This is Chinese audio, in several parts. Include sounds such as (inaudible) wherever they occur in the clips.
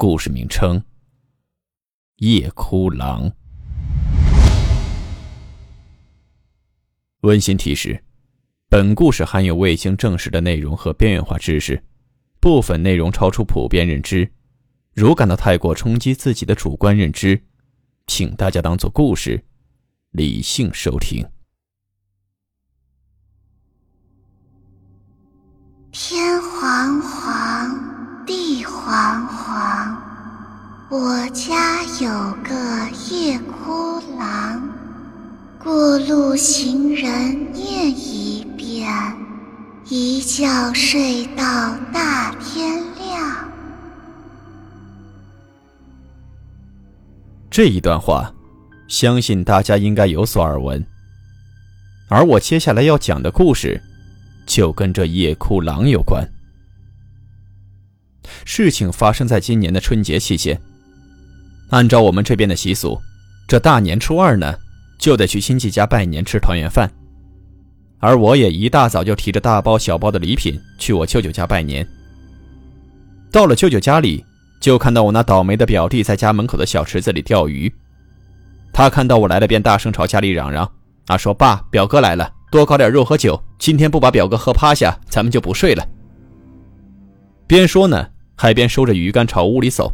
故事名称：夜哭狼。温馨提示：本故事含有未经证实的内容和边缘化知识，部分内容超出普遍认知。如感到太过冲击自己的主观认知，请大家当做故事，理性收听。天黄黄。黄黄，我家有个夜哭郎，过路行人念一遍，一觉睡到大天亮。这一段话，相信大家应该有所耳闻。而我接下来要讲的故事，就跟这夜哭郎有关。事情发生在今年的春节期间。按照我们这边的习俗，这大年初二呢，就得去亲戚家拜年吃团圆饭。而我也一大早就提着大包小包的礼品去我舅舅家拜年。到了舅舅家里，就看到我那倒霉的表弟在家门口的小池子里钓鱼。他看到我来了，便大声朝家里嚷嚷：“啊，说爸，表哥来了，多搞点肉和酒，今天不把表哥喝趴下，咱们就不睡了。”边说呢。海边收着鱼竿朝屋里走，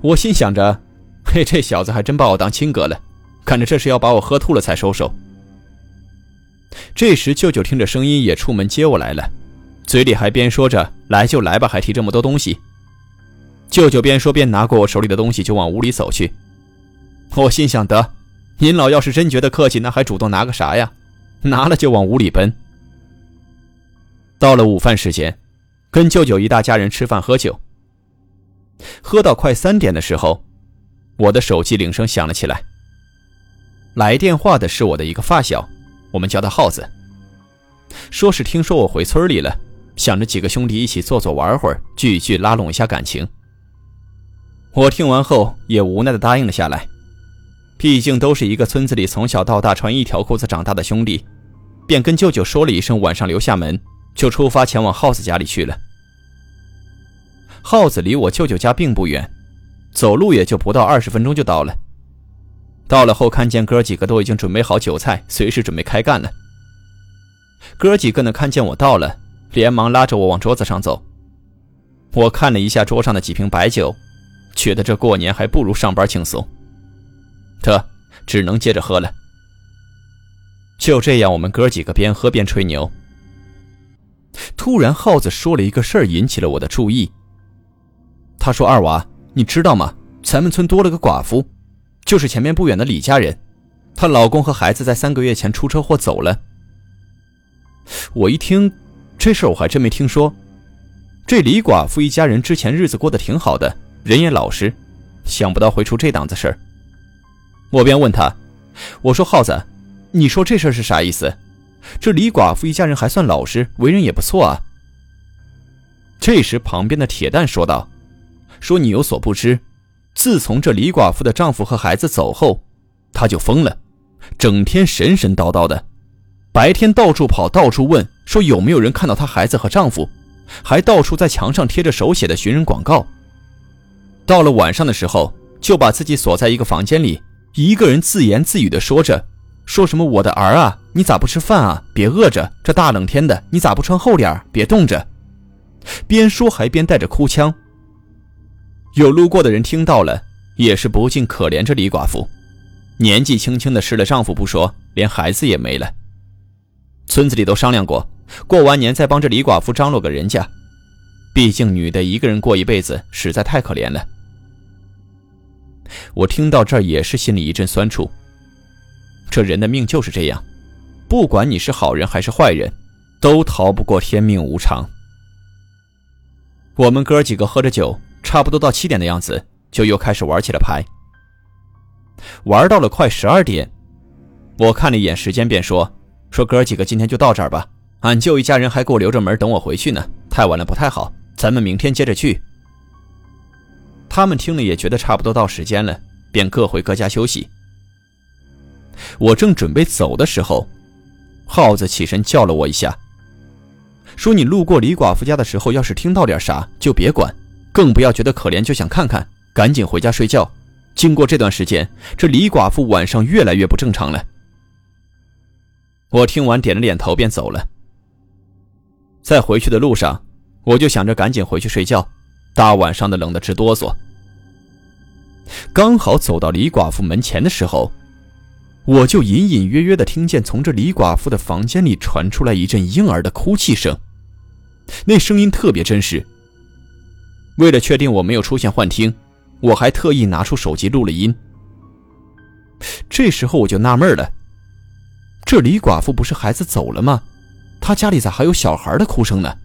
我心想着：“ (laughs) 嘿，这小子还真把我当亲哥了，看着这是要把我喝吐了才收手。”这时，舅舅听着声音也出门接我来了，嘴里还边说着：“来就来吧，还提这么多东西。”舅舅边说边拿过我手里的东西就往屋里走去。我心想：“得，您老要是真觉得客气，那还主动拿个啥呀？拿了就往屋里奔。”到了午饭时间。跟舅舅一大家人吃饭喝酒，喝到快三点的时候，我的手机铃声响了起来。来电话的是我的一个发小，我们叫他耗子。说是听说我回村里了，想着几个兄弟一起坐坐玩会儿，聚一聚，拉拢一下感情。我听完后也无奈的答应了下来，毕竟都是一个村子里从小到大穿一条裤子长大的兄弟，便跟舅舅说了一声晚上留下门。就出发前往耗子家里去了。耗子离我舅舅家并不远，走路也就不到二十分钟就到了。到了后，看见哥几个都已经准备好酒菜，随时准备开干了。哥几个呢，看见我到了，连忙拉着我往桌子上走。我看了一下桌上的几瓶白酒，觉得这过年还不如上班轻松。得，只能接着喝了。就这样，我们哥几个边喝边吹牛。突然，耗子说了一个事儿，引起了我的注意。他说：“二娃，你知道吗？咱们村多了个寡妇，就是前面不远的李家人。她老公和孩子在三个月前出车祸走了。”我一听这事儿，我还真没听说。这李寡妇一家人之前日子过得挺好的，人也老实，想不到会出这档子事儿。我便问他：“我说耗子，你说这事儿是啥意思？”这李寡妇一家人还算老实，为人也不错啊。这时，旁边的铁蛋说道：“说你有所不知，自从这李寡妇的丈夫和孩子走后，她就疯了，整天神神叨叨的，白天到处跑，到处问，说有没有人看到她孩子和丈夫，还到处在墙上贴着手写的寻人广告。到了晚上的时候，就把自己锁在一个房间里，一个人自言自语的说着。”说什么我的儿啊，你咋不吃饭啊？别饿着，这大冷天的，你咋不穿厚点别冻着。边说还边带着哭腔。有路过的人听到了，也是不禁可怜这李寡妇，年纪轻轻的失了丈夫不说，连孩子也没了。村子里都商量过，过完年再帮这李寡妇张罗个人家，毕竟女的一个人过一辈子实在太可怜了。我听到这儿也是心里一阵酸楚。这人的命就是这样，不管你是好人还是坏人，都逃不过天命无常。我们哥几个喝着酒，差不多到七点的样子，就又开始玩起了牌。玩到了快十二点，我看了一眼时间，便说：“说哥几个今天就到这儿吧，俺舅一家人还给我留着门等我回去呢，太晚了不太好，咱们明天接着去。”他们听了也觉得差不多到时间了，便各回各家休息。我正准备走的时候，耗子起身叫了我一下，说：“你路过李寡妇家的时候，要是听到点啥，就别管，更不要觉得可怜，就想看看，赶紧回家睡觉。经过这段时间，这李寡妇晚上越来越不正常了。”我听完点了点头，便走了。在回去的路上，我就想着赶紧回去睡觉，大晚上的冷得直哆嗦。刚好走到李寡妇门前的时候。我就隐隐约约的听见从这李寡妇的房间里传出来一阵婴儿的哭泣声，那声音特别真实。为了确定我没有出现幻听，我还特意拿出手机录了音。这时候我就纳闷了：这李寡妇不是孩子走了吗？她家里咋还有小孩的哭声呢？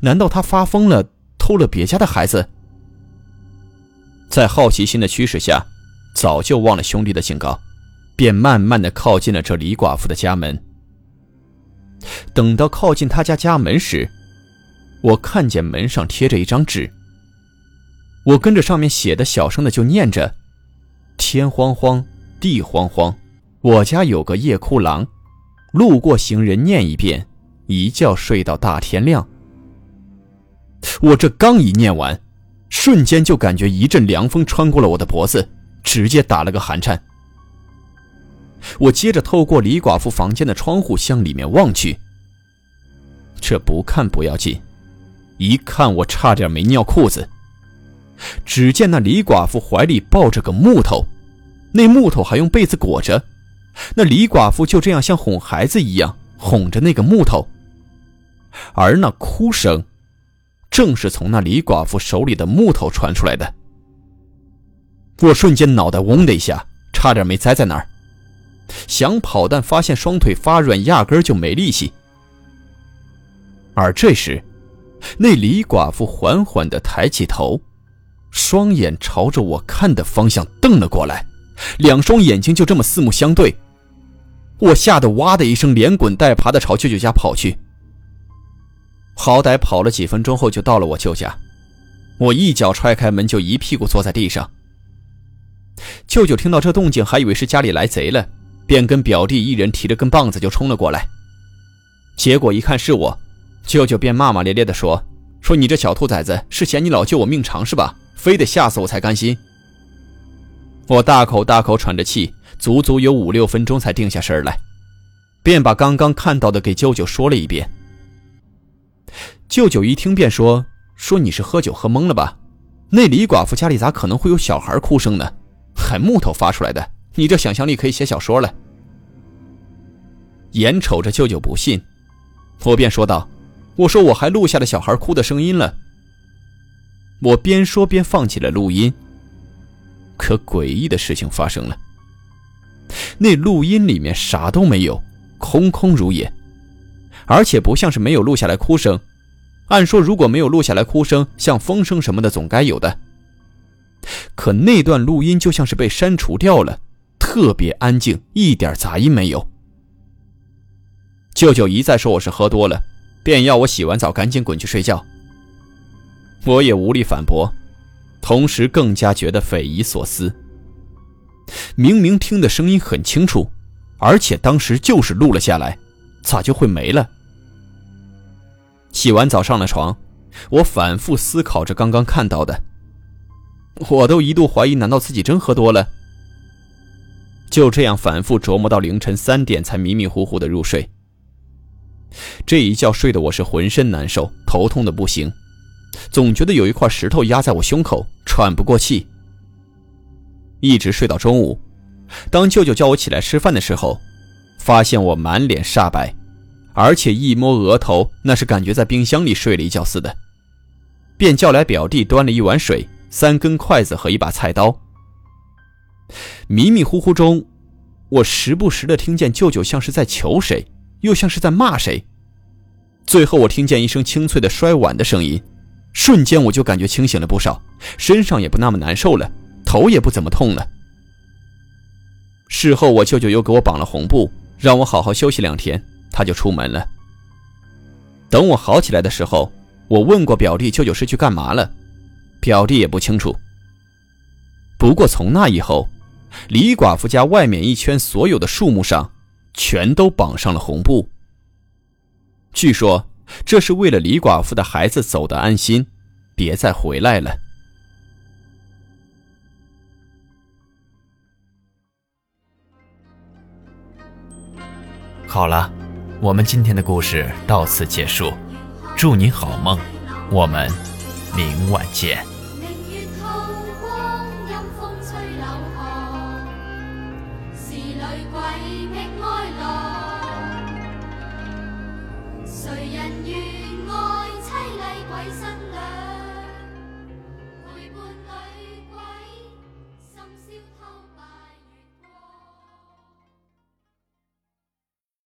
难道她发疯了，偷了别家的孩子？在好奇心的驱使下，早就忘了兄弟的警告。便慢慢的靠近了这李寡妇的家门。等到靠近他家家门时，我看见门上贴着一张纸。我跟着上面写的，小声的就念着：“天荒荒，地荒荒，我家有个夜哭郎，路过行人念一遍，一觉睡到大天亮。”我这刚一念完，瞬间就感觉一阵凉风穿过了我的脖子，直接打了个寒颤。我接着透过李寡妇房间的窗户向里面望去。这不看不要紧，一看我差点没尿裤子。只见那李寡妇怀里抱着个木头，那木头还用被子裹着，那李寡妇就这样像哄孩子一样哄着那个木头。而那哭声，正是从那李寡妇手里的木头传出来的。我瞬间脑袋嗡的一下，差点没栽在那儿。想跑，但发现双腿发软，压根就没力气。而这时，那李寡妇缓缓地抬起头，双眼朝着我看的方向瞪了过来，两双眼睛就这么四目相对。我吓得哇的一声，连滚带爬地朝舅舅家跑去。好歹跑了几分钟后，就到了我舅家。我一脚踹开门，就一屁股坐在地上。舅舅听到这动静，还以为是家里来贼了。便跟表弟一人提着根棒子就冲了过来，结果一看是我，舅舅便骂骂咧咧地说：“说你这小兔崽子是嫌你老舅我命长是吧？非得吓死我才甘心。”我大口大口喘着气，足足有五六分钟才定下神来，便把刚刚看到的给舅舅说了一遍。舅舅一听便说：“说你是喝酒喝懵了吧？那李寡妇家里咋可能会有小孩哭声呢？还木头发出来的。”你这想象力可以写小说了。眼瞅着舅舅不信，我便说道：“我说我还录下了小孩哭的声音了。”我边说边放起了录音。可诡异的事情发生了，那录音里面啥都没有，空空如也，而且不像是没有录下来哭声。按说如果没有录下来哭声，像风声什么的总该有的。可那段录音就像是被删除掉了。特别安静，一点杂音没有。舅舅一再说我是喝多了，便要我洗完澡赶紧滚去睡觉。我也无力反驳，同时更加觉得匪夷所思。明明听的声音很清楚，而且当时就是录了下来，咋就会没了？洗完澡上了床，我反复思考着刚刚看到的，我都一度怀疑，难道自己真喝多了？就这样反复琢磨到凌晨三点，才迷迷糊糊的入睡。这一觉睡得我是浑身难受，头痛的不行，总觉得有一块石头压在我胸口，喘不过气。一直睡到中午，当舅舅叫我起来吃饭的时候，发现我满脸煞白，而且一摸额头，那是感觉在冰箱里睡了一觉似的，便叫来表弟端了一碗水、三根筷子和一把菜刀。迷迷糊糊中，我时不时的听见舅舅像是在求谁，又像是在骂谁。最后，我听见一声清脆的摔碗的声音，瞬间我就感觉清醒了不少，身上也不那么难受了，头也不怎么痛了。事后我舅舅又给我绑了红布，让我好好休息两天，他就出门了。等我好起来的时候，我问过表弟舅舅是去干嘛了，表弟也不清楚。不过从那以后，李寡妇家外面一圈所有的树木上，全都绑上了红布。据说这是为了李寡妇的孩子走得安心，别再回来了。好了，我们今天的故事到此结束，祝你好梦，我们明晚见。